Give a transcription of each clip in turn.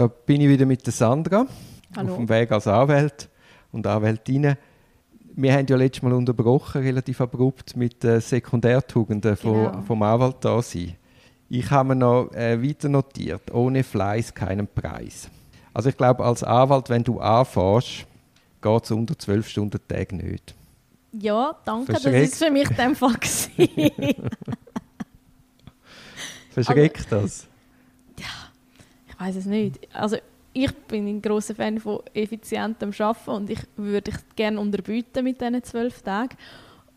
Da bin ich wieder mit der Sandra Hallo. auf dem Weg als Anwalt und Anwältin. Wir haben ja letztes Mal unterbrochen, relativ abrupt, mit den Sekundärtugenden Genau. vom, vom Anwalt da sein. Ich habe mir noch äh, weiter notiert, ohne Fleiß keinen Preis. Also ich glaube, als Anwalt, wenn du anfährst, geht es unter 12 Stunden Tag nicht. Ja, danke, das Verschreckt. ist für mich der Fall. Verschreckt das? ich weiß es nicht. Also ich bin ein großer Fan von effizientem Arbeiten und ich würde dich gerne unterbieten mit diesen zwölf Tagen.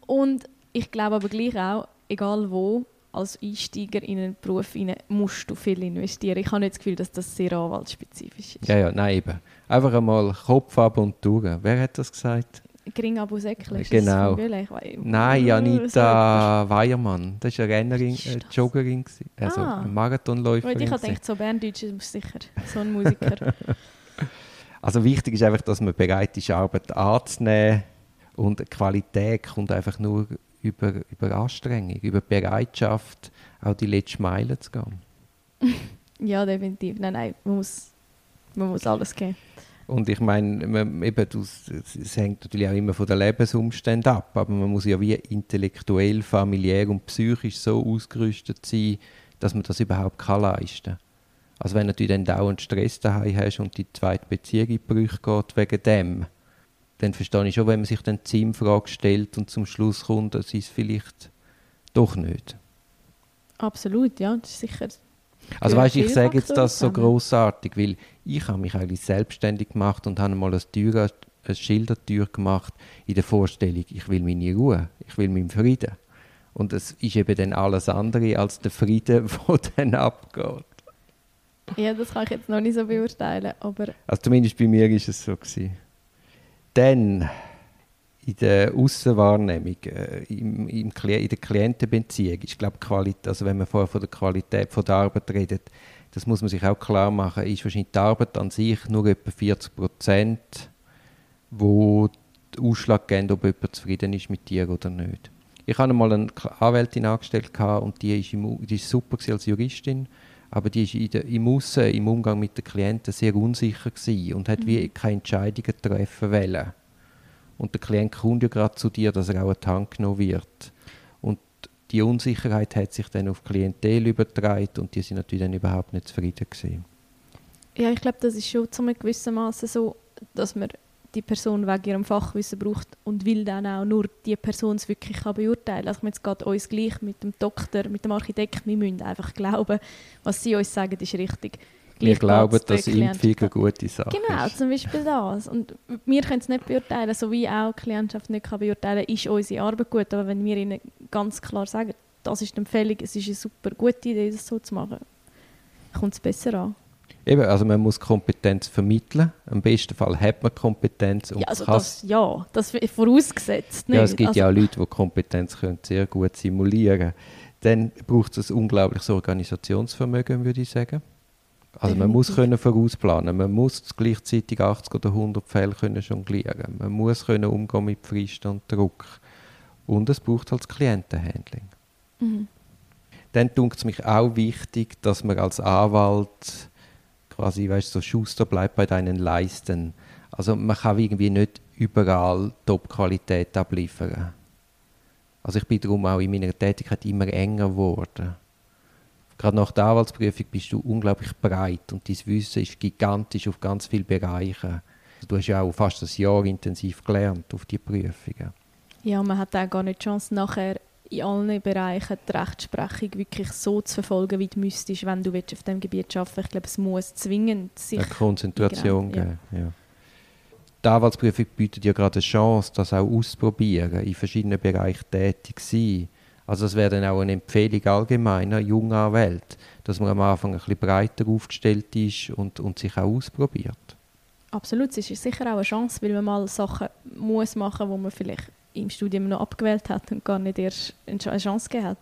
Und ich glaube aber gleich auch, egal wo, als Einsteiger in einen Beruf rein, musst du viel investieren. Ich habe nicht das Gefühl, dass das sehr anwaltsspezifisch ist. Ja, ja, nein, eben. Einfach einmal Kopf ab und durch. Wer hat das gesagt? Gering Abu Säckle, ist Genau. Nein, So Janita Weiermann. Das war eine Rennerin, Ist äh? Joggerin, also Ah. eine. Marathonläuferin. Ich habe gedacht, so Berndeutsch ist sicher so ein Musiker. Also wichtig ist einfach, dass man bereit ist, Arbeit anzunehmen und Qualität kommt einfach nur über, über Anstrengung, über Bereitschaft, auch die letzte Meile zu gehen. ja, definitiv. Nein, nein, man muss, man muss alles geben. Und ich meine, man, eben, es hängt natürlich auch immer von den Lebensumständen ab, aber man muss ja wie intellektuell, familiär und psychisch so ausgerüstet sein, dass man das überhaupt kann leisten kann. Also wenn du dann dauernd Stress daheim hast und die zweite Beziehung in Brüche geht wegen dem, dann verstehe ich schon, wenn man sich dann die Sinnfrage stellt und zum Schluss kommt, das ist vielleicht doch nicht. Absolut, ja, das ist sicher. Also weißt, ich sage jetzt das so großartig, weil ich habe mich eigentlich selbstständig gemacht und habe mal eine Tür, eine Schildertür gemacht in der Vorstellung, ich will meine Ruhe, ich will meinen Frieden. Und es ist eben dann alles andere als der Frieden, der dann abgeht. Ja, das kann ich jetzt noch nicht so beurteilen, aber Also zumindest bei mir ist es so gewesen. Dann in der Aussenwahrnehmung, äh, im, im, in der Klientenbeziehung, ist glaube Qualität, also wenn man vorher von der Qualität von der Arbeit redet, das muss man sich auch klar machen, ist wahrscheinlich die Arbeit an sich nur etwa 40 Prozent, wo den Ausschlag geben, ob jemand zufrieden ist mit dir oder nicht. Ich hatte mal eine Anwältin angestellt und die ist, im, die ist super als Juristin, aber die ist der, im Aussen, im Umgang mit den Klienten sehr unsicher gewesen und hat wie keine Entscheidungen treffen wollen. Und der Klient kommt ja gerade zu dir, dass er auch an die Hand genommen wird. Und die Unsicherheit hat sich dann auf Klientel übertragen und die sind natürlich dann überhaupt nicht zufrieden gewesen. ja, ich glaube, das ist schon zu einem gewissen Maße so, dass man die Person wegen ihrem Fachwissen braucht und will dann auch nur die Person es wirklich beurteilen. Also jetzt geht uns gleich mit dem Doktor, mit dem Architekt, wir müssen einfach glauben, was sie uns sagen, ist richtig. Wir glauben, dass Klient- Impfung eine gute Sache Genau, ist. zum Beispiel das. Und wir können es nicht beurteilen, so wie auch die Klientschaft nicht kann beurteilen ist unsere Arbeit gut. Aber wenn wir ihnen ganz klar sagen, das ist die Empfehlung, es ist eine super gute Idee, das so zu machen, kommt es besser an. Eben, also man muss Kompetenz vermitteln. Im besten Fall hat man Kompetenz und ja, also das, ja, das ist vorausgesetzt. Nicht? Ja, es gibt also, ja auch Leute, die Kompetenz können sehr gut simulieren Dann braucht es ein unglaubliches Organisationsvermögen, würde ich sagen. Also man muss können vorausplanen, man muss gleichzeitig 80 oder 100 Fälle können jonglieren, man muss können umgehen mit Fristen und Druck und es braucht halt das Klientenhandling. Mhm. Dann tut es mich auch wichtig, dass man als Anwalt quasi, weißt so Schuster bleibt bei deinen Leisten. Also man kann irgendwie nicht überall Top-Qualität abliefern. Also ich bin darum auch in meiner Tätigkeit immer enger geworden. Gerade nach der Anwaltsprüfung bist du unglaublich breit und dein Wissen ist gigantisch auf ganz viele Bereiche. Du hast ja auch fast ein Jahr intensiv gelernt auf die Prüfungen. Ja, man hat auch gar nicht die Chance, nachher in allen Bereichen die Rechtsprechung wirklich so zu verfolgen, wie du müsstest, wenn du willst auf diesem Gebiet arbeiten Ich glaube, es muss zwingend sich... eine Konzentration Ja. geben. Ja. Die Anwaltsprüfung bietet ja gerade eine Chance, das auch auszuprobieren, in verschiedenen Bereichen tätig zu sein. Also das wäre dann auch eine Empfehlung allgemeiner junger Anwälte, dass man am Anfang ein bisschen breiter aufgestellt ist und, und sich auch ausprobiert. Absolut, es ist sicher auch eine Chance, weil man mal Sachen muss machen muss, die man vielleicht im Studium noch abgewählt hat und gar nicht erst eine Ch- eine Chance gegeben hat.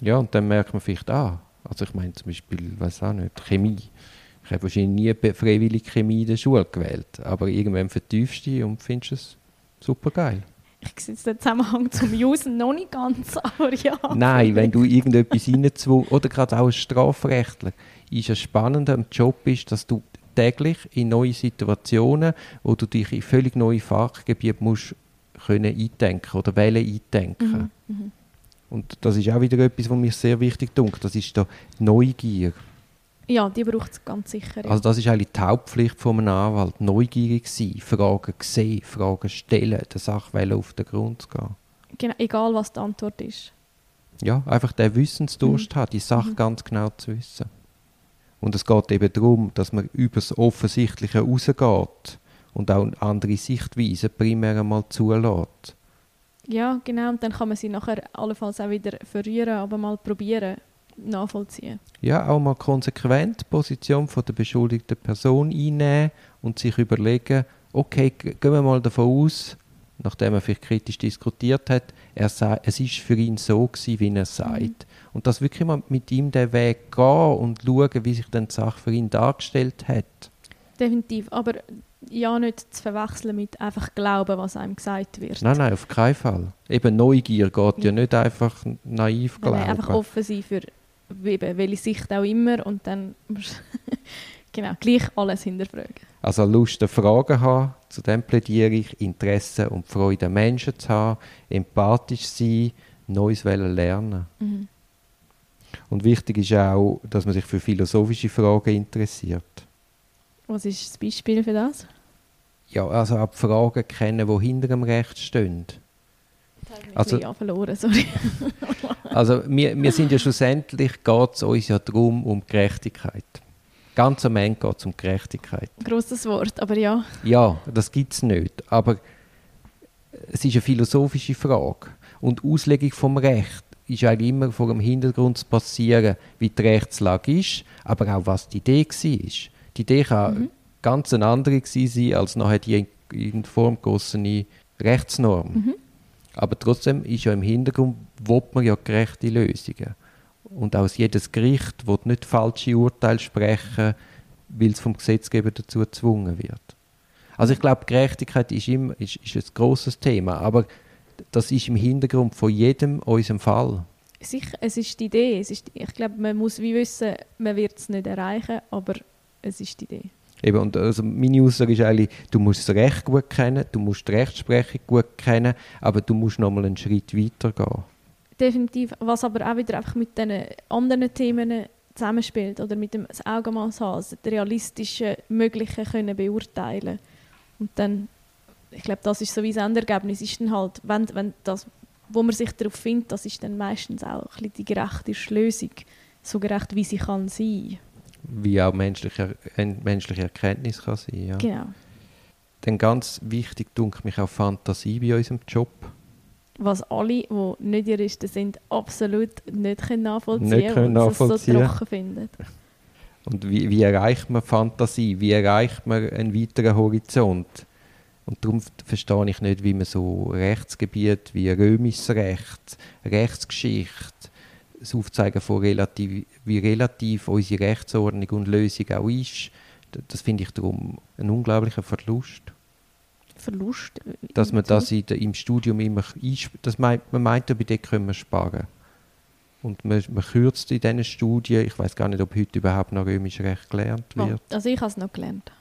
Ja, und dann merkt man vielleicht, ah, also ich meine zum Beispiel, weiß auch nicht, Chemie. Ich habe wahrscheinlich nie freiwillig Chemie in der Schule gewählt, aber irgendwann vertiefst du dich und findest es super geil. Ich sehe jetzt den Zusammenhang zum Usen noch nicht ganz, aber ja. Nein, wenn du irgendetwas reingezwungen oder gerade auch als Strafrechtler, ist es spannend am Job ist, dass du täglich in neue Situationen, wo du dich in völlig neue Fachgebiete musst können eindenken oder wählen eindenken. Mhm. Mhm. Und das ist auch wieder etwas, was mir sehr wichtig dunkt. Das ist da Neugier. Ja, die braucht es ganz sicher. Ja. Also das ist eigentlich die Hauptpflicht von einem Anwalt. Neugierig sein, Fragen sehen, Fragen stellen, der Sache auf den Grund gehen. genau, egal was die Antwort ist. Ja, einfach der Wissensdurst hat, die Sache Mhm. ganz genau zu wissen. Und es geht eben darum, dass man über das Offensichtliche rausgeht und auch andere Sichtweisen primär einmal zulässt. Ja, genau. Und dann kann man sie nachher allenfalls auch wieder verrühren, aber mal probieren, nachvollziehen. Ja, auch mal konsequent die Position von der beschuldigten Person einnehmen und sich überlegen, okay, gehen wir mal davon aus, nachdem er vielleicht kritisch diskutiert hat, er sei, es ist für ihn so gewesen, wie er sagt. Und dass wirklich mal mit ihm den Weg gehen und schauen, wie sich dann die Sache für ihn dargestellt hat. Definitiv. Aber ja, nicht zu verwechseln mit einfach glauben, was einem gesagt wird. Nein, nein, auf keinen Fall. Eben Neugier geht ja, Ja. nicht einfach naiv glauben. nein, einfach offen sein für welche Sicht auch immer und dann genau, gleich alles hinterfragen. Also Lust Fragen haben, zu dem plädiere ich, Interesse und Freude an Menschen zu haben, empathisch sein, Neues wollen lernen. Mhm. Und wichtig ist auch, dass man sich für philosophische Fragen interessiert. Was ist das Beispiel für das? Ja, also auch die Fragen kennen, die hinter dem Recht stehen. Also- ich verloren, sorry. Also wir, wir sind ja schlussendlich, geht es uns ja darum, um Gerechtigkeit. Ganz am Ende geht es um Gerechtigkeit. Grosses Wort, aber ja. Ja, das gibt es nicht. Aber es ist eine philosophische Frage. Und die Auslegung vom Recht ist eigentlich immer vor dem Hintergrund zu passieren, wie die Rechtslage ist, aber auch was die Idee war. Die Idee kann Mhm. ganz eine andere sein als nachher die in Form gegossene Rechtsnorm. Mhm. Aber trotzdem ist ja im Hintergrund, will man ja gerechte Lösungen. Und auch jedes Gericht will nicht falsche Urteile sprechen, weil es vom Gesetzgeber dazu gezwungen wird. Also ich glaube, Gerechtigkeit ist, immer, ist, ist ein grosses Thema, aber das ist im Hintergrund von jedem unserem Fall. Sicher, es ist die Idee. Es ist, ich glaube, man muss wie wissen, man wird es nicht erreichen, aber es ist die Idee. Eben, und also meine Aussage ist eigentlich, du musst das Recht gut kennen, du musst die Rechtsprechung gut kennen, aber du musst noch mal einen Schritt weiter gehen. Definitiv. Was aber auch wieder einfach mit den anderen Themen zusammenspielt oder mit dem Augenmaß haben, also das realistische Mögliche können beurteilen. Und dann, ich glaube, das ist so wie das Endergebnis, ist dann halt, wenn, wenn das, wo man sich darauf findet, das ist dann meistens auch ein bisschen die gerechte Lösung, so gerecht wie sie kann sein. Wie auch menschliche, äh, menschliche Erkenntnis kann sein. Ja. Genau. Dann ganz wichtig, denke mich auch Fantasie bei unserem Job. Was alle, die nicht Juristen sind, absolut nicht können nachvollziehen Nicht können und es so nachvollziehen. trocken finden. Und wie, wie erreicht man Fantasie? Wie erreicht man einen weiteren Horizont? Und darum verstehe ich nicht, wie man so Rechtsgebiet wie römisches Recht, Rechtsgeschichte, das Aufzeigen von relativ, wie relativ unsere Rechtsordnung und Lösung auch ist, das finde ich darum ein unglaublicher Verlust. Verlust. äh, Dass man das in im Studium immer das meint, man meint ja, bei dem können wir sparen. Und man, man kürzt in diesen Studien, ich weiß gar nicht, ob heute überhaupt noch römisches Recht gelernt wird. also ich habe es noch gelernt.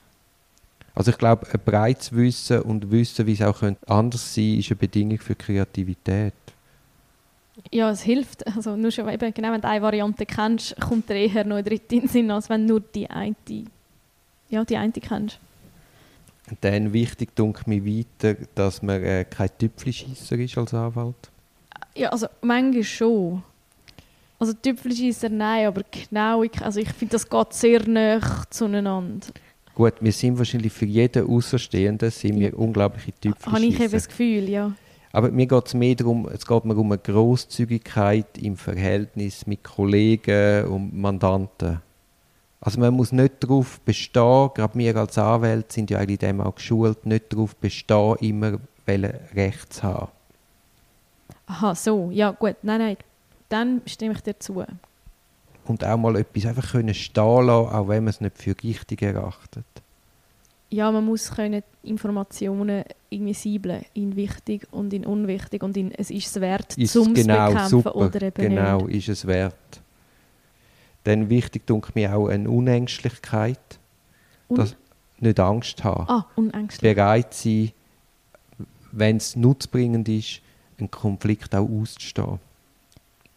Also ich glaube, ein breites Wissen und Wissen, wie es auch könnte anders sein ist eine Bedingung für Kreativität. Ja, es hilft. Also nur schon, eben, genau, wenn du eine Variante kennst, kommt dir eher noch eine dritte in den Sinn, als wenn nur die eine, ja, die eine kennst. Und dann wichtig, denke mir weiter, dass man äh, kein Tüpfelscheisser ist als Anwalt. Ja, also manchmal schon. Also Tüpfelscheisser nein, aber genau, also ich finde, das geht sehr nah zueinander. Gut, wir sind wahrscheinlich für jeden Außerstehenden sind wir unglaubliche Habe ich eben das Gefühl, ja. Aber mir geht es mehr darum, es geht mir um eine Grosszügigkeit im Verhältnis mit Kollegen und Mandanten. Also man muss nicht darauf bestehen, gerade wir als Anwälte sind ja eigentlich dem auch geschult, nicht darauf bestehen, immer Recht zu haben. Aha, so, ja gut, nein, nein, dann stimme ich dir zu. Und auch mal etwas einfach können stehen lassen, auch wenn man es nicht für richtig erachtet. Ja, man muss können Informationen irgendwie siebeln in wichtig und in unwichtig und in es ist es wert, Ist zum genau bekämpfen super, oder eben genau, nicht. ist es wert. Dann wichtig, denke mir auch eine Unängstlichkeit. Un dass nicht Angst haben. ah, unängstlich. Bereit sein, wenn es nutzbringend ist, einen Konflikt auch auszustehen.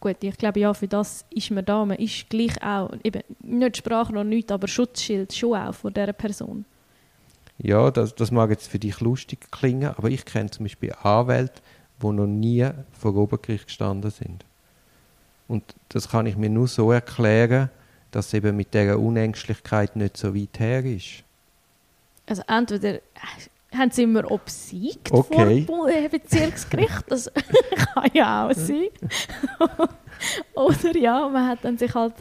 Gut, ich glaube, ja, für das ist man da. Man ist gleich auch, eben, nicht Sprache noch nicht, aber Schutzschild schon auch vor dieser Person. Ja, das, das mag jetzt für dich lustig klingen, aber ich kenne zum Beispiel Anwälte, die noch nie vor Obergericht gestanden sind. Und das kann ich mir nur so erklären, dass es eben mit dieser Unängstlichkeit nicht so weit her ist. Also entweder äh, haben sie immer obsiegt Okay. vor dem Bezirksgericht, das kann ja auch sein. oder ja, man hat dann sich halt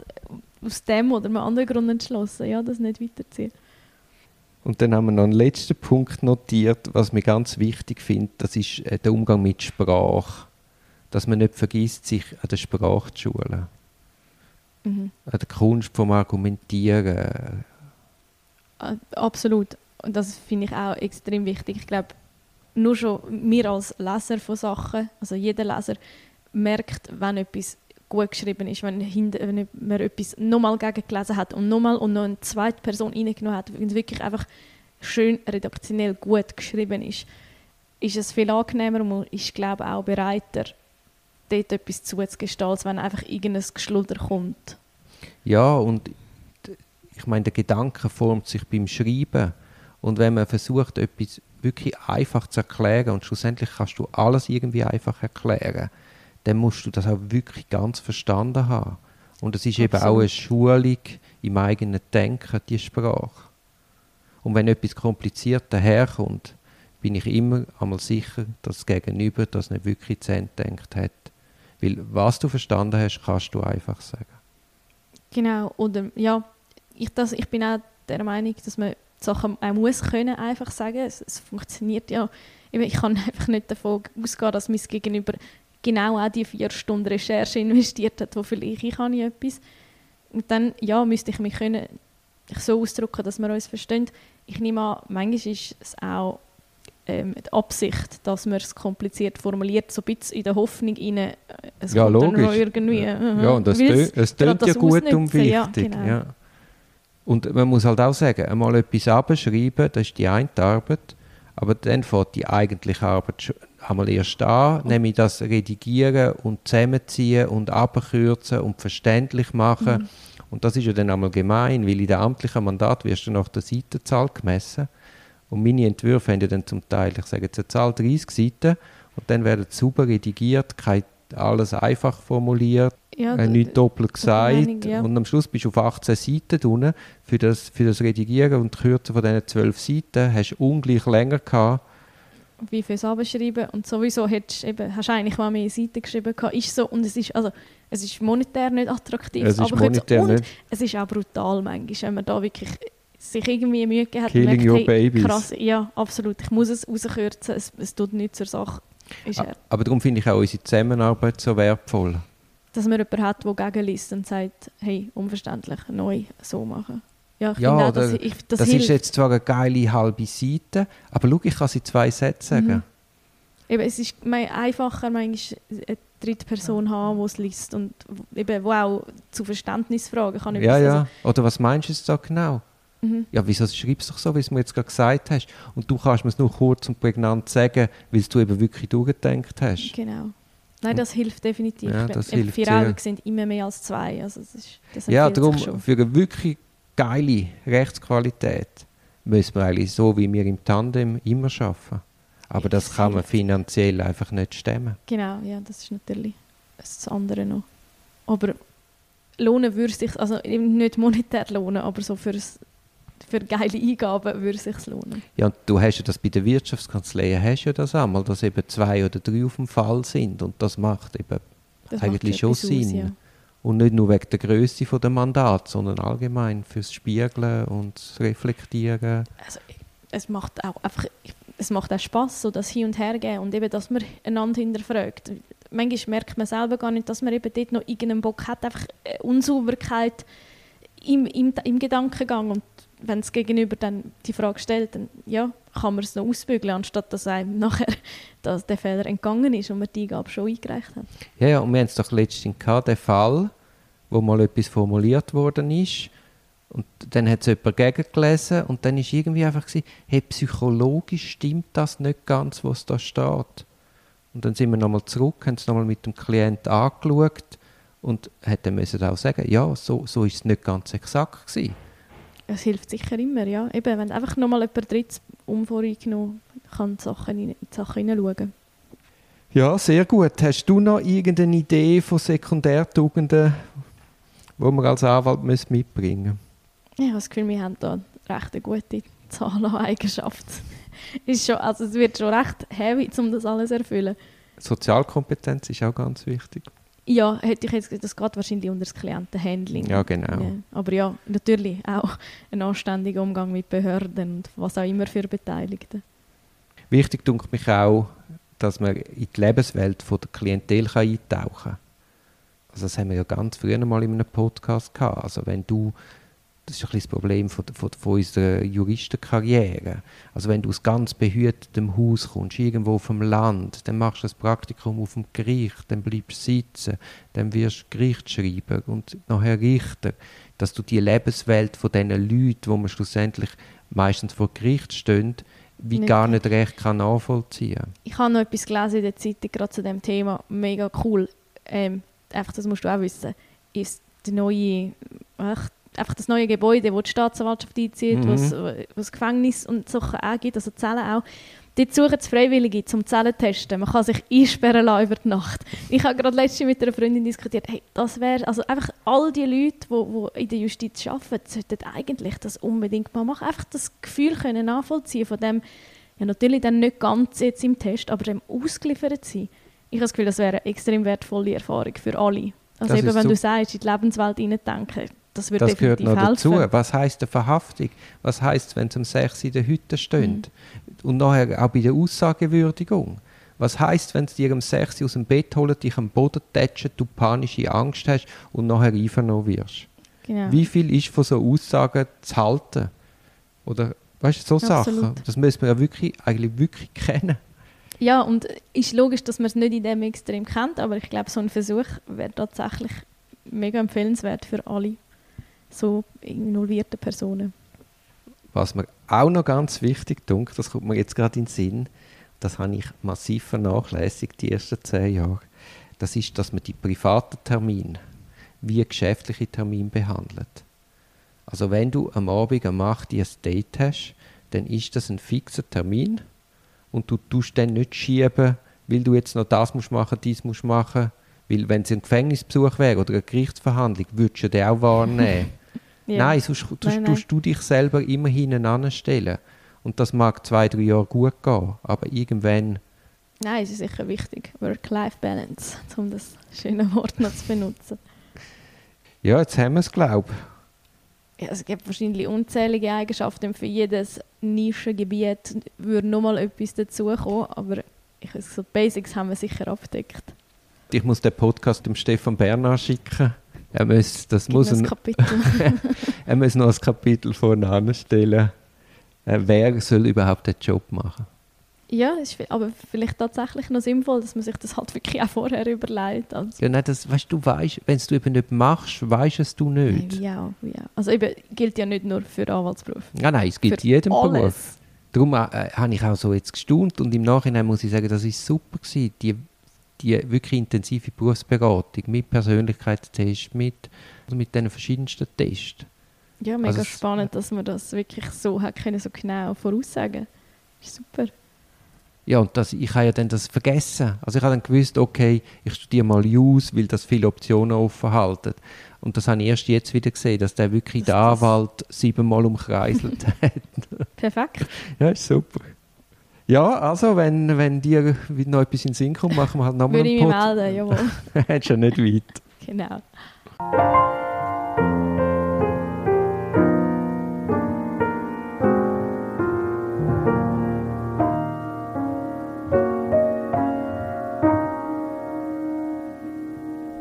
aus dem oder einem anderen Grund entschlossen, ja, das nicht weiterzuziehen. Und dann haben wir noch einen letzten Punkt notiert, was mir ganz wichtig finde, das ist äh, der Umgang mit Sprache. Dass man nicht vergisst, sich an der Sprache zu schulen. Mhm. An der Kunst vom Argumentieren. Äh, Absolut. Und das finde ich auch extrem wichtig. Ich glaube, nur schon wir als Leser von Sachen, also jeder Leser, merkt, wenn etwas gut geschrieben ist, wenn, hinter, wenn man etwas nochmal gegengelesen hat und nochmal und noch eine zweite Person reingenommen hat, wenn es wirklich einfach schön redaktionell gut geschrieben ist, ist es viel angenehmer und man ist, glaube auch bereiter, dort etwas zuzugestehen, als wenn einfach irgendein Geschluder kommt. Ja, und ich meine, der Gedanke formt sich beim Schreiben. Und wenn man versucht, etwas wirklich einfach zu erklären und schlussendlich kannst du alles irgendwie einfach erklären, dann musst du das auch wirklich ganz verstanden haben. Und es ist eben auch Absolut. eine Schulung im eigenen Denken, die Sprache. Und wenn etwas kompliziert daherkommt, bin ich immer einmal sicher, dass das Gegenüber das nicht wirklich zu Ende gedacht hat. Weil was du verstanden hast, kannst du einfach sagen. Genau, oder ja, ich, das, ich bin auch der Meinung, dass man die Sachen auch muss können einfach sagen. Es, es funktioniert ja. Ich kann einfach nicht davon ausgehen, dass mein Gegenüber genau auch die vier Stunden Recherche investiert hat, wo vielleicht ich habe etwas. Und dann ja, müsste ich mich können, ich so ausdrücken, dass wir uns verstehen. Ich nehme an, manchmal ist es auch ähm, die Absicht, dass man es kompliziert formuliert, so ein bisschen in der Hoffnung rein, äh, es Ja, kommt dann logisch. noch irgendwie. Ja, mhm, ja und es, weil tö es tönt ja das gut und ausnutzen, ja, wichtig. genau. ja. Und man muss halt auch sagen, einmal etwas abschreiben, das ist die eine Arbeit, aber dann fängt die eigentliche Arbeit schon einmal erst an, nämlich das Redigieren und Zusammenziehen und abkürzen und verständlich machen. Mhm. Und das ist ja dann einmal gemein, weil in dem amtlichen Mandat wirst du nach der Seitenzahl gemessen. Und meine Entwürfe haben ja dann zum Teil, ich sage jetzt eine Zahl 30 Seiten, und dann werden sauber redigiert, kein, alles einfach formuliert, Ja, äh, doppelt gesagt. Meinung, ja. Und am Schluss bist du auf 18 Seiten drin. Für das, für das Redigieren und Kürzen von diesen 12 Seiten hast du ungleich länger gehabt. Wie fürs Abschreiben und sowieso hättest eben, hast du eigentlich mal mehr Seiten geschrieben gehabt. Ist so, und es ist, also, es ist monetär nicht attraktiv, Es ist aber monetär und nicht. es ist auch brutal manchmal, wenn man da wirklich sich irgendwie Mühe gegeben hat Killing merkt, hey, krass, ja, absolut, ich muss es rauskürzen, es, es tut nichts zur Sache. Ist A- er. Aber darum finde ich auch unsere Zusammenarbeit so wertvoll. Dass man jemanden hat, der gegenliest und sagt, hey, unverständlich, neu so machen. Ja, ich Ja, finde auch, dass da- ich, das, Das, hilft. ist jetzt zwar eine geile halbe Seite, aber schau, ich kann sie zwei Sätze sagen. Mhm. Eben, es ist einfacher, manchmal eine dritte Person haben, die es liest und eben, wo auch zu Verständnisfragen kann. Ja, ja. Oder was meinst du jetzt da genau? Also, mhm. Ja, wieso schreibst du doch so, wie du es mir jetzt gerade gesagt hast? Und du kannst mir es nur kurz und prägnant sagen, weil du eben wirklich durchgedacht hast. Genau. Nein, das hilft definitiv. Ja, das hilft Vier. Augen sind immer mehr als zwei. Also das ist, das Ja, darum, für eine wirklich geile Rechtsqualität müssen wir eigentlich so, wie wir im Tandem immer arbeiten. Aber das kann man finanziell einfach nicht stemmen. Genau, ja, das ist natürlich das andere noch. Aber lohnen würde sich, also nicht monetär lohnen, aber so fürs, für geile Eingaben würde es sich lohnen. Ja, und du hast ja das bei der Wirtschaftskanzlei, hast ja das einmal, dass eben zwei oder drei auf dem Fall sind. Und das macht eben Das macht eigentlich schon etwas aus, Sinn. ja. Und nicht nur wegen der Größe der Mandat, sondern allgemein fürs Spiegeln und das Reflektieren. also, es macht auch einfach, es macht auch Spaß, so das Hin und Her geben und eben, dass man einander hinterfragt. Manchmal merkt man selber gar nicht, dass man eben dort noch irgendeinen Bock hat, einfach Unsauberkeit im, im, im Gedankengang und wenn das Gegenüber dann die Frage stellt, dann ja, kann man es noch ausbügeln, anstatt dass einem nachher dass der Fehler entgangen ist und man die Eingabe schon eingereicht hat. Ja, ja, und wir haben es doch letztens gehabt, den Fall, wo mal etwas formuliert worden ist Und dann hat es jemand gegengelesen und dann ist irgendwie einfach gewesen, hey, psychologisch stimmt das nicht ganz, was da steht. Und dann sind wir nochmal zurück, haben es nochmal mit dem Klient angeschaut und hätten müssen auch sagen, ja, so, so ist es nicht ganz exakt gewesen. Es hilft sicher immer, ja. Eben, wenn einfach nochmal jemand drittes umvorgenommen kann die Sachen in die Sachen hineinschauen. Ja, sehr gut. Hast du noch irgendeine Idee von Sekundärtugenden, die man als Anwalt mitbringen müssen? Ich habe das Gefühl, wir haben da recht eine gute Zahl an Eigenschaften. ist schon, also es wird schon recht heavy, um das alles zu erfüllen. Sozialkompetenz ist auch ganz wichtig. Ja, hätte ich jetzt das geht wahrscheinlich unter das Klientenhandling. Ja, genau. Ja. Aber ja, natürlich auch ein anständiger Umgang mit Behörden und was auch immer für Beteiligte. Wichtig denke mich auch, dass man in die Lebenswelt der Klientel eintauchen kann. Also das haben wir ja ganz früher mal in einem Podcast gehabt. Also wenn du das ist ein das Problem von, von, von unserer Juristenkarriere. Also wenn du aus ganz behütetem Haus kommst, irgendwo vom Land, dann machst du das Praktikum auf dem Gericht, dann bleibst du sitzen, dann wirst du Gerichtsschreiber und nachher Richter. Dass du die Lebenswelt von diesen Leuten, wo man schlussendlich meistens vor Gericht stehen, wie nicht. gar nicht recht kann nachvollziehen Ich habe noch etwas gelesen in der Zeitung gerade zu dem Thema, mega cool. Ähm, einfach, das musst du auch wissen, ist die neue, ach, einfach das neue Gebäude, wo die Staatsanwaltschaft einzieht, mhm. was, was Gefängnis und Sachen auch gibt, also Zellen auch. Dort suchen es Freiwillige zum Zellen testen. Man kann sich einsperren lassen über die Nacht. Ich habe gerade letztens mit einer Freundin diskutiert, hey, das wäre, also einfach all die Leute, die, die in der Justiz arbeiten, sollten eigentlich das unbedingt mal machen. Einfach das Gefühl können nachvollziehen von dem, ja natürlich dann nicht ganz jetzt im Test, aber dem ausgeliefert sein. Ich habe das Gefühl, das wäre eine extrem wertvolle Erfahrung für alle. Also das eben, wenn du sagst, in die Lebenswelt hineindenken, das wird das gehört noch helfen. dazu. Was heißt eine Verhaftung? Was heißt, wenn es um 6 in der Hütte steht? Mhm. Und nachher auch bei der Aussagewürdigung. Was heißt, wenn es dir um 6 aus dem Bett holen, dich am Boden tätschen, du panische Angst hast und nachher einvernommen wirst? Genau. Wie viel ist von so Aussagen zu halten? Oder weißt du, so Absolut. Sachen? Das müssen wir ja wirklich, eigentlich wirklich kennen. Ja, und es ist logisch, dass man es nicht in dem Extrem kennt, aber ich glaube, so ein Versuch wäre tatsächlich mega empfehlenswert für alle so involvierten Personen. Was mir auch noch ganz wichtig dunkt, das kommt mir jetzt gerade in den Sinn, das habe ich massiv vernachlässigt die ersten zehn Jahre, das ist, dass man die privaten Termine wie geschäftliche Termine behandelt. Also wenn du am Abend am 8 ein Date hast, dann ist das ein fixer Termin und du tust dann nicht schieben, weil du jetzt noch das musst machen, dies musst machen, weil wenn es ein Gefängnisbesuch wäre oder eine Gerichtsverhandlung, würdest du den auch wahrnehmen. Ja. Nein, sonst nein, tust du dich selber immer hinten anstellen. Und das mag zwei, drei Jahre gut gehen, aber irgendwann... Nein, es ist sicher wichtig. Work-Life-Balance, um das schöne Wort noch zu benutzen. Ja, jetzt haben wir es, glaube ich. Ja, es gibt wahrscheinlich unzählige Eigenschaften. Für jedes Nischengebiet würde nochmal etwas dazukommen, aber ich, so Basics haben wir sicher abgedeckt. Ich muss den Podcast dem Stefan Bernhard schicken er muss, das muss ein, er muss noch ein Kapitel vorne anstellen. Äh, wer soll überhaupt den Job machen? Ja, ist aber vielleicht tatsächlich noch sinnvoll, dass man sich das halt wirklich auch vorher überlegt. Also. Ja, nein, das, weißt, du weißt, wenn du eben nicht machst, weißt es du nicht. Ja, ja. Also eben, gilt ja nicht nur für Anwaltsberuf. Ja, nein, es gilt für jedem alles. Beruf. Darum äh, habe ich auch so jetzt gestaunt und im Nachhinein muss ich sagen, das ist super gewesen. Die die wirklich intensive Berufsberatung mit Persönlichkeitstests, mit, also mit den verschiedensten Tests. Ja, mega also spannend, dass man das wirklich so hat können, so genau voraussagen. Ist super. Ja, und das, ich habe ja dann das vergessen. Also ich habe dann gewusst, okay, ich studiere mal Jus, weil das viele Optionen offen halten. Und das habe ich erst jetzt wieder gesehen, dass der wirklich den Anwalt siebenmal umkreiselt hat. Perfekt. Ja, ist super. Ja, also, wenn, wenn dir noch etwas in den Sinn kommt, machen wir halt nochmal einen Podcast. Würde ich mich melden, jawohl. Hättest ja nicht weit. Genau.